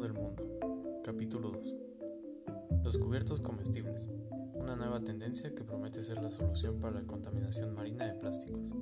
del mundo. Capítulo 2. Los cubiertos comestibles. Una nueva tendencia que promete ser la solución para la contaminación marina de plásticos.